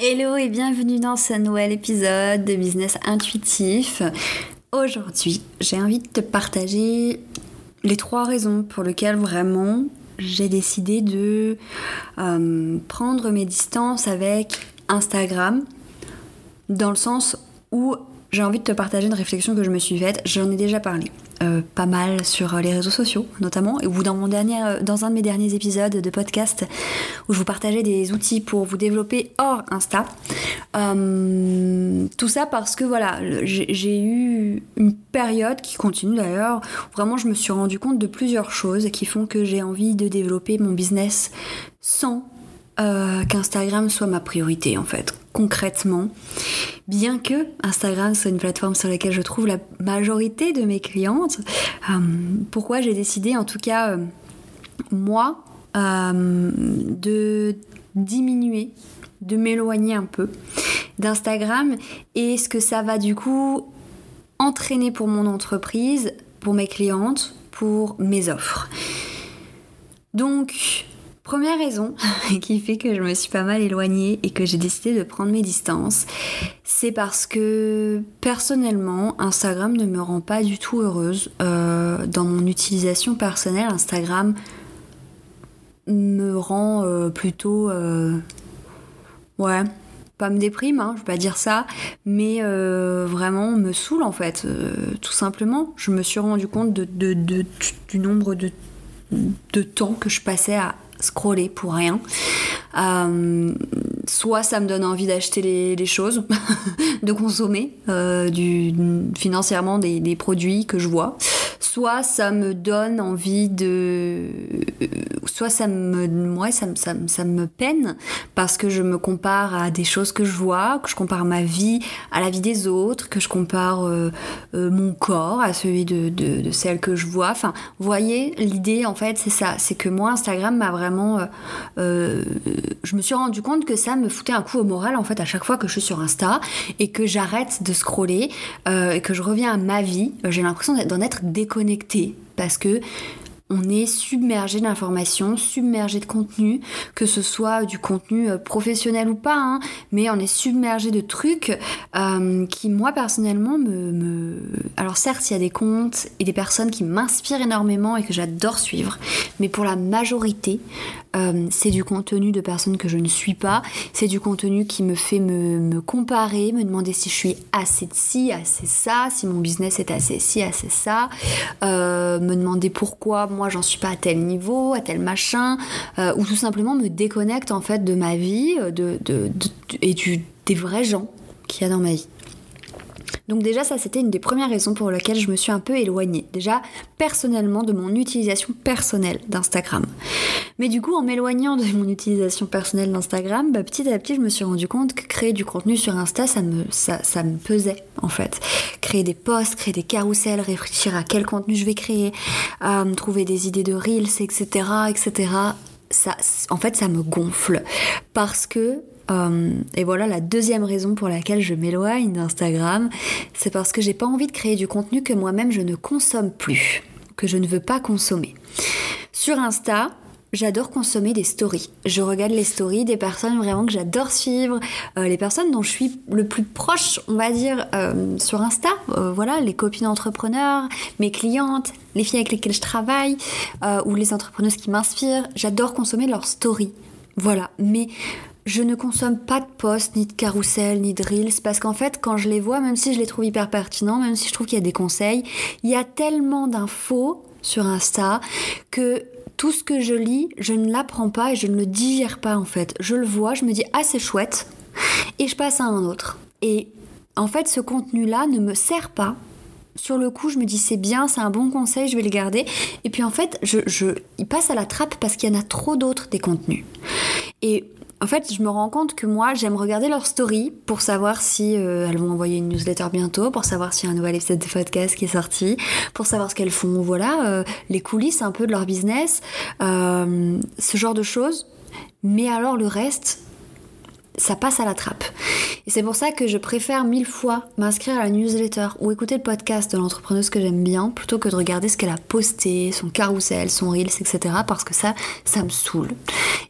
Hello et bienvenue dans ce nouvel épisode de Business Intuitif. Aujourd'hui, j'ai envie de te partager les trois raisons pour lesquelles vraiment j'ai décidé de euh, prendre mes distances avec Instagram, dans le sens où j'ai envie de te partager une réflexion que je me suis faite. J'en ai déjà parlé. Euh, pas mal sur les réseaux sociaux notamment ou dans mon dernier euh, dans un de mes derniers épisodes de podcast où je vous partageais des outils pour vous développer hors Insta euh, tout ça parce que voilà j'ai eu une période qui continue d'ailleurs vraiment je me suis rendu compte de plusieurs choses qui font que j'ai envie de développer mon business sans qu'Instagram soit ma priorité en fait concrètement. Bien que Instagram soit une plateforme sur laquelle je trouve la majorité de mes clientes, euh, pourquoi j'ai décidé en tout cas, euh, moi, euh, de diminuer, de m'éloigner un peu d'Instagram et ce que ça va du coup entraîner pour mon entreprise, pour mes clientes, pour mes offres. Donc, Première raison qui fait que je me suis pas mal éloignée et que j'ai décidé de prendre mes distances, c'est parce que personnellement, Instagram ne me rend pas du tout heureuse. Euh, dans mon utilisation personnelle, Instagram me rend euh, plutôt... Euh, ouais, pas me déprime, hein, je vais pas dire ça, mais vraiment me saoule en fait, tout simplement. Je me suis rendu compte de, du nombre de, de temps que je passais à scroller pour rien. Euh, soit ça me donne envie d'acheter les, choses, de consommer euh, financièrement des, produits que je vois, soit ça me donne envie de... Soit ça me, ouais, ça, ça, ça, me peine parce que je me compare à des choses que je vois, que je compare ma vie à la vie des autres, que je compare euh, euh, mon corps à celui de, de, celle que je vois. Enfin, vous voyez, l'idée en fait c'est ça, c'est que moi Instagram m'a vraiment... Euh, je me suis rendu compte que ça me foutait un coup au moral en fait à chaque fois que je suis sur Insta et que j'arrête de scroller et que je reviens à ma vie. J'ai l'impression d'en être déconnectée parce que on est submergé d'informations, submergé de contenu, que ce soit du contenu euh, professionnel ou pas, hein, mais on est submergé de trucs euh, qui, moi personnellement, me, Alors certes, il y a des comptes et des personnes qui m'inspirent énormément et que j'adore suivre, mais pour la majorité, euh, c'est du contenu de personnes que je ne suis pas, c'est du contenu qui me fait me, comparer, me demander si je suis assez de ci, assez ça, si mon business est assez ci, assez ça, me demander pourquoi moi j'en suis pas à tel niveau, à tel machin, euh, ou tout simplement me déconnecte en fait de ma vie euh, de, et des vrais gens qu'il y a dans ma vie. Donc déjà ça c'était une des premières raisons pour lesquelles je me suis un peu éloignée. Déjà personnellement de mon utilisation personnelle d'Instagram. Mais du coup en m'éloignant de mon utilisation personnelle d'Instagram, bah, petit à petit je me suis rendu compte que créer du contenu sur Insta ça me, pesait en fait. Créer des posts, créer des carousels, réfléchir à quel contenu je vais créer, euh, trouver des idées de reels, etc. etc. Ça, en fait ça me gonfle parce que euh, et voilà la deuxième raison pour laquelle je m'éloigne d'Instagram, c'est parce que j'ai pas envie de créer du contenu que moi-même je ne consomme plus, que je ne veux pas consommer. Sur Insta, J'adore consommer des stories. Je regarde les stories des personnes vraiment que j'adore suivre, euh, les personnes dont je suis le plus proche, on va dire, euh, sur Insta. voilà, les copines entrepreneurs, mes clientes, les filles avec lesquelles je travaille, ou les entrepreneuses qui m'inspirent. J'adore consommer leurs stories. Voilà, mais je ne consomme pas de posts, ni de carousel, ni de reels, parce qu'en fait, quand je les vois, même si je les trouve hyper pertinents, même si je trouve qu'il y a des conseils, il y a tellement d'infos sur Insta que tout ce que je lis, je ne l'apprends pas et je ne le digère pas en fait. Je le vois, je me dis ah c'est chouette et je passe à un autre. Et en fait, ce contenu-là ne me sert pas. Sur le coup, je me dis c'est bien, c'est un bon conseil, je vais le garder. Et puis en fait, je, je il passe à la trappe parce qu'il y en a trop d'autres des contenus. Et en fait, je me rends compte que moi, j'aime regarder leurs stories pour savoir si euh, elles vont envoyer une newsletter bientôt, pour savoir s'il y a un nouvel épisode de podcast qui est sorti, pour savoir ce qu'elles font. Voilà, euh, les coulisses un peu de leur business, euh, ce genre de choses. Mais alors le reste, ça passe à la trappe. Et c'est pour ça que je préfère mille fois m'inscrire à la newsletter ou écouter le podcast de l'entrepreneuse que j'aime bien plutôt que de regarder ce qu'elle a posté, son carrousel, son reels, etc. Parce que ça, ça me saoule.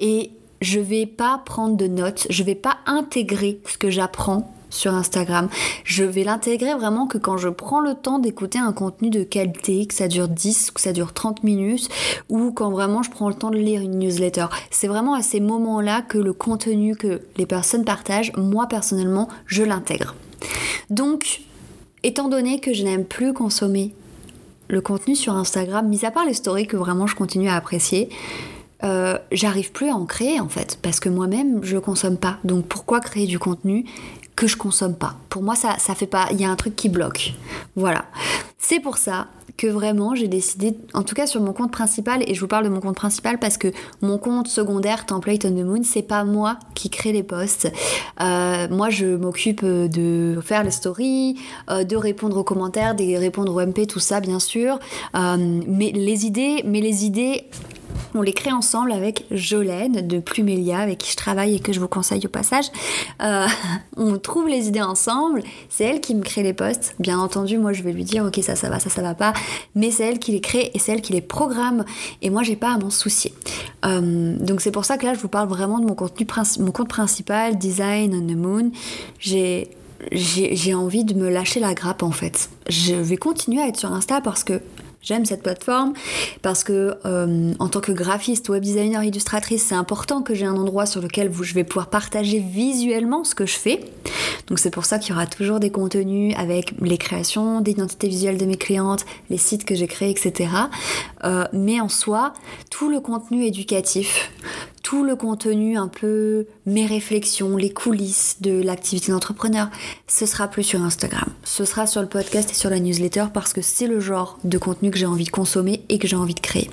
Et je vais pas prendre de notes, je vais pas intégrer ce que j'apprends sur Instagram. Je vais l'intégrer vraiment que quand je prends le temps d'écouter un contenu de qualité, que ça dure 10 ou que ça dure 30 minutes, ou quand vraiment je prends le temps de lire une newsletter. C'est vraiment à ces moments-là que le contenu que les personnes partagent, moi personnellement, je l'intègre. Donc, étant donné que je n'aime plus consommer le contenu sur Instagram, mis à part les stories que vraiment je continue à apprécier, euh, j'arrive plus à en créer en fait, parce que moi-même je consomme pas. Donc pourquoi créer du contenu que je consomme pas? Pour moi, ça, ça fait pas. Il y a un truc qui bloque. Voilà. C'est pour ça que vraiment j'ai décidé, en tout cas sur mon compte principal, et je vous parle de mon compte principal parce que mon compte secondaire Template on the Moon, c'est pas moi qui crée les posts. Euh, moi, je m'occupe de faire les stories, euh, de répondre aux commentaires, de répondre aux MP, tout ça bien sûr. mais les idées, mais les idées on les crée ensemble avec Jolène de Plumelia, avec qui je travaille et que je vous conseille au passage. Euh, on trouve les idées ensemble. C'est elle qui me crée les posts. Bien entendu, moi je vais lui dire ok ça ça va, ça ça va pas. Mais c'est elle qui les crée et c'est elle qui les programme. Et moi j'ai pas à m'en soucier. Euh, donc c'est pour ça que là je vous parle vraiment de mon contenu mon compte principal, Design on the Moon. J'ai j'ai envie de me lâcher la grappe en fait. Je vais continuer à être sur Insta parce que J'aime cette plateforme parce que euh, en tant que graphiste, web designer, illustratrice, c'est important que j'ai un endroit sur lequel je vais pouvoir partager visuellement ce que je fais. Donc c'est pour ça qu'il y aura toujours des contenus avec les créations d'identité visuelle de mes clientes, les sites que j'ai créés, etc. Euh, mais en soi, tout le contenu éducatif, tout le contenu, un peu mes réflexions, les coulisses de l'activité d'entrepreneur, ce sera plus sur Instagram. Ce sera sur le podcast et sur la newsletter parce que c'est le genre de contenu que j'ai envie de consommer et que j'ai envie de créer.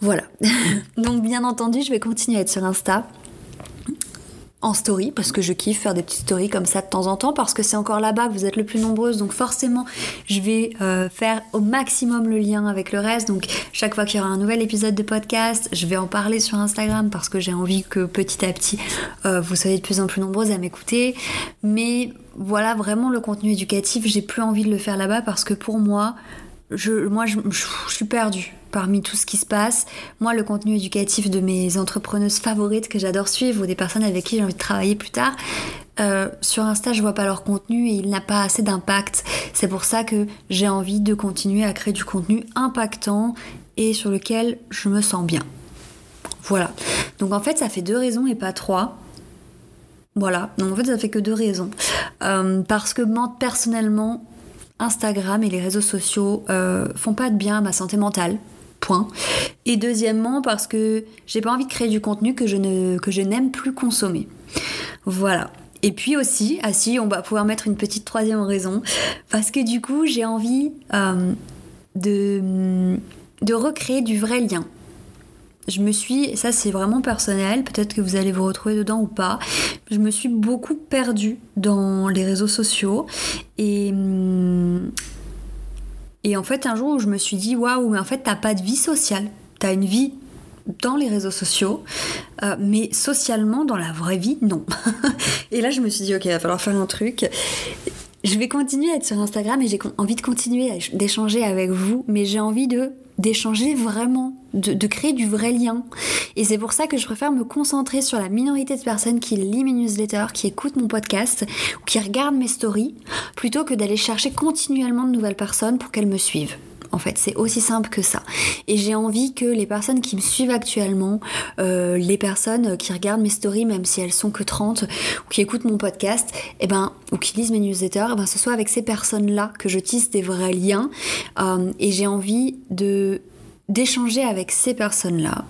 Voilà. Donc bien entendu, je vais continuer à être sur Insta en story parce que je kiffe faire des petites stories comme ça de temps en temps parce que c'est encore là-bas que vous êtes le plus nombreuses. Donc forcément je vais euh, faire au maximum le lien avec le reste. Donc chaque fois qu'il y aura un nouvel épisode de podcast je vais en parler sur Instagram parce que j'ai envie que petit à petit euh, vous soyez de plus en plus nombreuses à m'écouter. Mais voilà vraiment le contenu éducatif j'ai plus envie de le faire là-bas parce que pour moi je, moi je suis perdue parmi tout ce qui se passe. Moi, le contenu éducatif de mes entrepreneuses favorites que j'adore suivre ou des personnes avec qui j'ai envie de travailler plus tard, euh, sur Insta, je vois pas leur contenu et il n'a pas assez d'impact. C'est pour ça que j'ai envie de continuer à créer du contenu impactant et sur lequel je me sens bien. Voilà. Donc en fait, ça fait deux raisons et pas trois. Voilà. Donc en fait, ça fait que deux raisons. Euh, parce que moi, personnellement, Instagram et les réseaux sociaux euh, font pas de bien à ma santé mentale. Point. Et deuxièmement, parce que j'ai pas envie de créer du contenu que je, n'aime plus consommer. Voilà. Et puis aussi, ah on va pouvoir mettre une petite troisième raison, parce que du coup, j'ai envie euh, de, de recréer du vrai lien. Je me suis, ça c'est vraiment personnel, peut-être que vous allez vous retrouver dedans ou pas, je me suis beaucoup perdue dans les réseaux sociaux et, et en fait, un jour où je me suis dit, waouh, mais en fait, t'as pas de vie sociale. T'as une vie dans les réseaux sociaux, euh, mais socialement, dans la vraie vie, non. et là, je me suis dit, ok, il va falloir faire un truc. Je vais continuer à être sur Instagram et j'ai envie de continuer d'échanger avec vous, mais j'ai envie d'échanger vraiment, de, de, créer du vrai lien. Et c'est pour ça que je préfère me concentrer sur la minorité de personnes qui lisent mes newsletters, qui écoutent mon podcast ou qui regardent mes stories, plutôt que d'aller chercher continuellement de nouvelles personnes pour qu'elles me suivent. En fait, c'est aussi simple que ça. Et j'ai envie que les personnes qui me suivent actuellement, euh, les personnes qui regardent mes stories, même si elles sont que 30, ou qui écoutent mon podcast, eh ben, ou qui lisent mes newsletters, et eh ben, ce soit avec ces personnes-là que je tisse des vrais liens. Euh, et j'ai envie de d'échanger avec ces personnes-là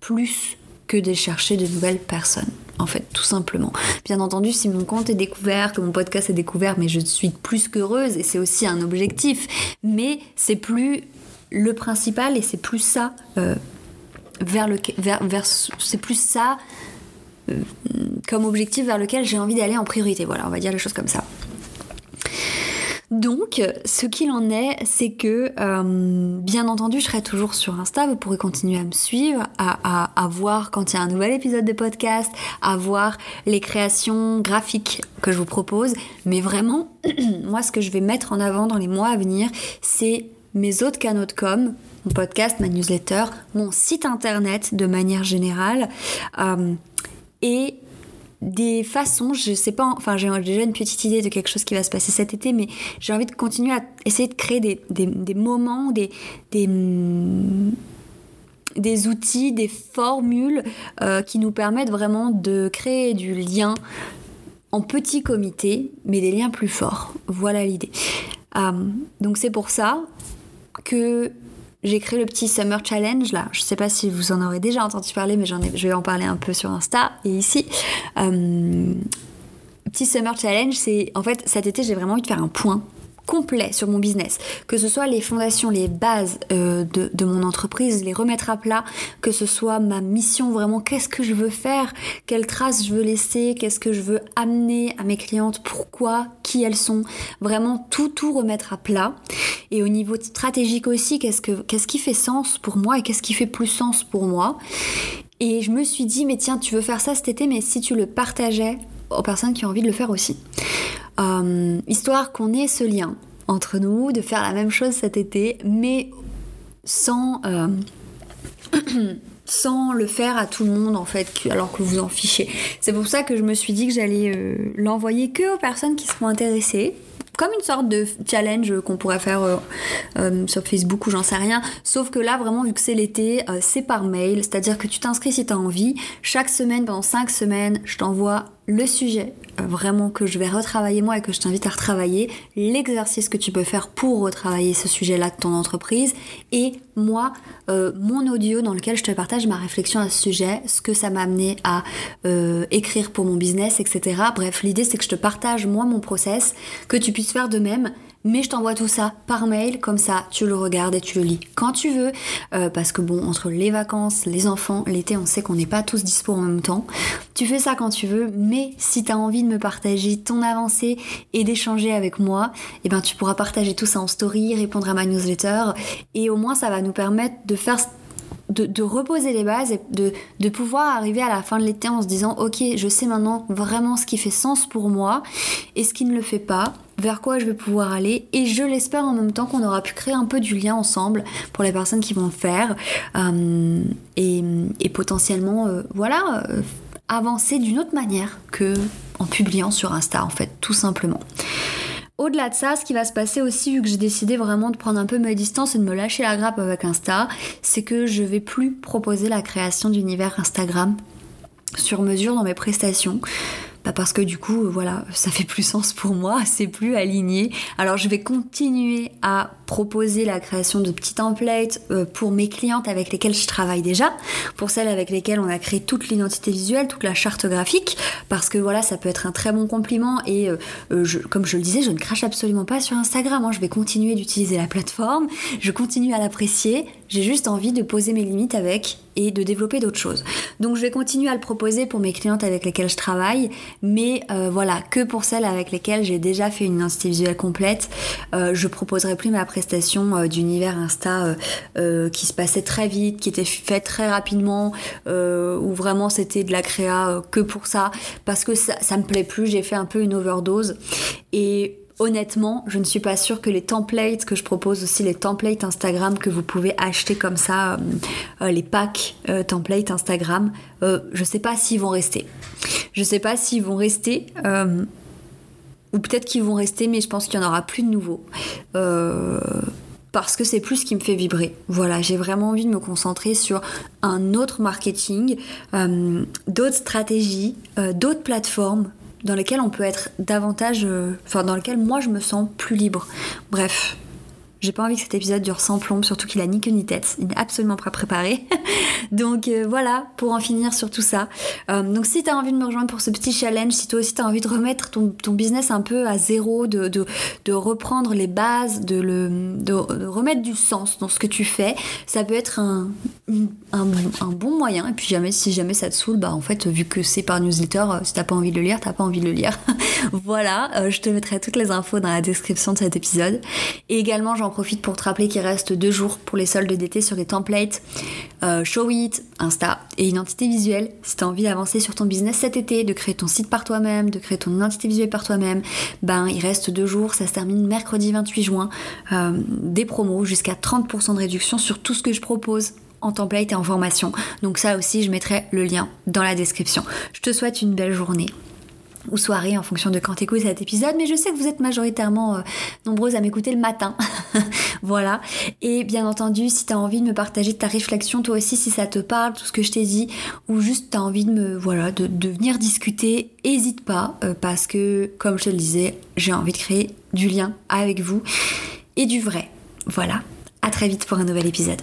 plus que de chercher de nouvelles personnes. En fait, tout simplement. Bien entendu, si mon compte est découvert, que mon podcast est découvert, mais je suis plus qu'heureuse et c'est aussi un objectif. Mais c'est plus le principal et c'est plus ça euh, vers le c'est plus ça euh, comme objectif vers lequel j'ai envie d'aller en priorité. Voilà, on va dire les choses comme ça. Donc, ce qu'il en est, c'est que, euh, bien entendu, je serai toujours sur Insta. Vous pourrez continuer à me suivre, à, voir quand il y a un nouvel épisode de podcast, à voir les créations graphiques que je vous propose. Mais vraiment, moi, ce que je vais mettre en avant dans les mois à venir, c'est mes autres canaux de com, mon podcast, ma newsletter, mon site internet de manière générale. Euh, et des façons, je sais pas, enfin j'ai déjà une petite idée de quelque chose qui va se passer cet été, mais j'ai envie de continuer à essayer de créer des, moments, des, des, des, outils, des formules euh, qui nous permettent vraiment de créer du lien en petit comité, mais des liens plus forts. Voilà l'idée. Euh, donc c'est pour ça que j'ai créé le petit Summer Challenge là. Je sais pas si vous en aurez déjà entendu parler, mais j'en je vais en parler un peu sur Insta et ici. Euh, petit Summer Challenge, c'est en fait cet été j'ai vraiment envie de faire un point complet sur mon business, que ce soit les fondations, les bases euh, de, mon entreprise, les remettre à plat, que ce soit ma mission vraiment, qu'est-ce que je veux faire, quelles traces je veux laisser, qu'est-ce que je veux amener à mes clientes, pourquoi, qui elles sont, vraiment tout tout remettre à plat. Et au niveau stratégique aussi, qu'est-ce que qu'est-ce qui fait sens pour moi et qu'est-ce qui fait plus sens pour moi. Et je me suis dit, mais tiens, tu veux faire ça cet été, mais si tu le partageais aux personnes qui ont envie de le faire aussi. Euh, histoire qu'on ait ce lien entre nous, de faire la même chose cet été, mais sans, euh, sans le faire à tout le monde en fait, alors que vous en fichez. C'est pour ça que je me suis dit que j'allais euh, l'envoyer que aux personnes qui seront intéressées comme une sorte de challenge qu'on pourrait faire sur Facebook ou j'en sais rien. Sauf que là, vraiment, vu que c'est l'été, c'est par mail. C'est-à-dire que tu t'inscris si tu as envie. Chaque semaine, pendant 5 semaines, je t'envoie le sujet vraiment que je vais retravailler moi et que je t'invite à retravailler, l'exercice que tu peux faire pour retravailler ce sujet-là de ton entreprise et moi, mon audio dans lequel je te partage ma réflexion à ce sujet, ce que ça m'a amené à écrire pour mon business, etc. Bref, l'idée c'est que je te partage moi mon process, que tu puisses faire de même mais je t'envoie tout ça par mail, comme ça tu le regardes et tu le lis quand tu veux, euh, parce que bon, entre les vacances, les enfants, l'été, on sait qu'on n'est pas tous dispo en même temps. Tu fais ça quand tu veux, mais si tu as envie de me partager ton avancée et d'échanger avec moi, eh ben tu pourras partager tout ça en story, répondre à ma newsletter, et au moins ça va nous permettre de faire de, reposer les bases et de, pouvoir arriver à la fin de l'été en se disant ok je sais maintenant vraiment ce qui fait sens pour moi et ce qui ne le fait pas vers quoi je vais pouvoir aller et je l'espère en même temps qu'on aura pu créer un peu du lien ensemble pour les personnes qui vont le faire euh, et, potentiellement euh, voilà euh, avancer d'une autre manière que en publiant sur Insta en fait tout simplement. Au-delà de ça, ce qui va se passer aussi, vu que j'ai décidé vraiment de prendre un peu mes distances et de me lâcher la grappe avec Insta, c'est que je vais plus proposer la création d'univers Instagram sur mesure dans mes prestations. Bah parce que du coup, voilà, ça fait plus sens pour moi, c'est plus aligné. Alors je vais continuer à proposer la création de petits templates euh, pour mes clientes avec lesquelles je travaille déjà, pour celles avec lesquelles on a créé toute l'identité visuelle, toute la charte graphique, parce que voilà, ça peut être un très bon compliment et euh, euh, comme je le disais, je ne crache absolument pas sur Instagram, hein. je vais continuer d'utiliser la plateforme, je continue à l'apprécier, j'ai juste envie de poser mes limites avec et de développer d'autres choses. Donc je vais continuer à le proposer pour mes clientes avec lesquelles je travaille, mais voilà, que pour celles avec lesquelles j'ai déjà fait une identité visuelle complète, je proposerai plus ma prestation euh, d'univers Insta euh, euh, qui se passait très vite, qui était fait très rapidement, où vraiment c'était de la créa que pour ça, parce que ça, ça me plaît plus, j'ai fait un peu une overdose. Et honnêtement, je ne suis pas sûre que les templates que je propose aussi, les templates Instagram que vous pouvez acheter comme ça, les packs templates Instagram, je sais pas s'ils vont rester. Je sais pas s'ils vont rester ou peut-être qu'ils vont rester, mais je pense qu'il n'y en aura plus de nouveaux. Euh, parce que c'est plus ce qui me fait vibrer. Voilà, j'ai vraiment envie de me concentrer sur un autre marketing, euh, d'autres stratégies, euh, d'autres plateformes dans lesquelles on peut être davantage, enfin dans lesquelles moi je me sens plus libre. Bref, J'ai pas envie que cet épisode dure sans plomb, surtout qu'il a ni queue ni tête. Il n'est absolument pas préparé. donc euh, voilà, pour en finir sur tout ça. Euh, donc si tu as envie de me rejoindre pour ce petit challenge, si toi aussi tu as envie de remettre ton, business un peu à zéro, de, reprendre les bases, de, remettre du sens dans ce que tu fais, ça peut être un, un, bon moyen. Et puis jamais, si jamais ça te saoule, bah en fait, vu que c'est par newsletter, euh, si t'as pas envie de le lire, t'as pas envie de le lire. voilà, je te mettrai toutes les infos dans la description de cet épisode. Et également, j'en profite pour te rappeler qu'il reste deux jours pour les soldes d'été sur les templates, euh, Show It, Insta et identité visuelle. Si tu as envie d'avancer sur ton business cet été, de créer ton site par toi-même, de créer ton identité visuelle par toi-même, ben il reste deux jours, ça se termine mercredi 28 juin. Euh, des promos jusqu'à 30% de réduction sur tout ce que je propose en template et en formation. Donc ça aussi, je mettrai le lien dans la description. Je te souhaite une belle journée ou soirée en fonction de quand écoutes cet épisode, mais je sais que vous êtes majoritairement euh, nombreuses à m'écouter le matin. voilà. Et bien entendu, si tu as envie de me partager ta réflexion, toi aussi, si ça te parle, tout ce que je t'ai dit, ou juste tu as envie de me, voilà, de, venir discuter, hésite pas, euh, parce que, comme je te le disais, j'ai envie de créer du lien avec vous et du vrai. Voilà. À très vite pour un nouvel épisode.